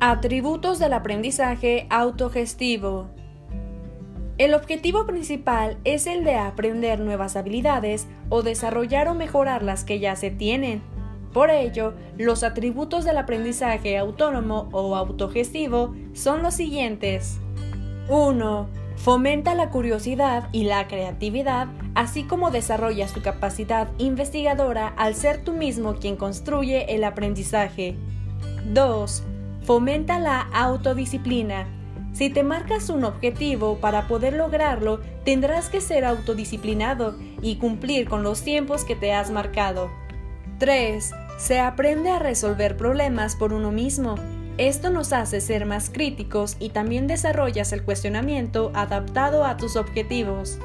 Atributos del aprendizaje autogestivo. El objetivo principal es el de aprender nuevas habilidades o desarrollar o mejorar las que ya se tienen. Por ello, los atributos del aprendizaje autónomo o autogestivo son los siguientes. 1. Fomenta la curiosidad y la creatividad, así como desarrolla su capacidad investigadora al ser tú mismo quien construye el aprendizaje. 2 Fomenta la autodisciplina. Si te marcas un objetivo para poder lograrlo, tendrás que ser autodisciplinado y cumplir con los tiempos que te has marcado. 3. Se aprende a resolver problemas por uno mismo. Esto nos hace ser más críticos y también desarrollas el cuestionamiento adaptado a tus objetivos.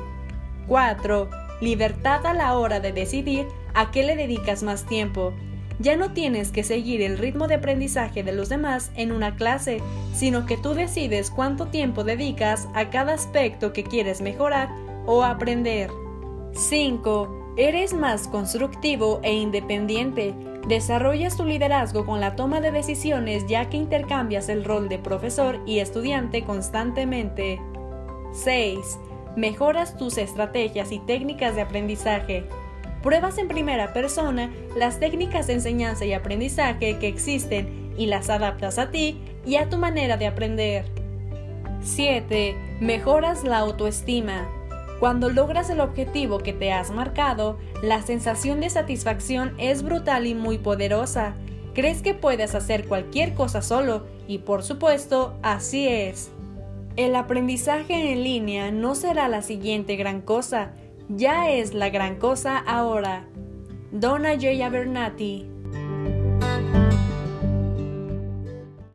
4. Libertad a la hora de decidir a qué le dedicas más tiempo. Ya no tienes que seguir el ritmo de aprendizaje de los demás en una clase, sino que tú decides cuánto tiempo dedicas a cada aspecto que quieres mejorar o aprender. 5. Eres más constructivo e independiente. Desarrollas tu liderazgo con la toma de decisiones ya que intercambias el rol de profesor y estudiante constantemente. 6. Mejoras tus estrategias y técnicas de aprendizaje. Pruebas en primera persona las técnicas de enseñanza y aprendizaje que existen y las adaptas a ti y a tu manera de aprender. 7. Mejoras la autoestima. Cuando logras el objetivo que te has marcado, la sensación de satisfacción es brutal y muy poderosa. Crees que puedes hacer cualquier cosa solo y por supuesto así es. El aprendizaje en línea no será la siguiente gran cosa, ya es la gran cosa ahora. Donna J. Abernathy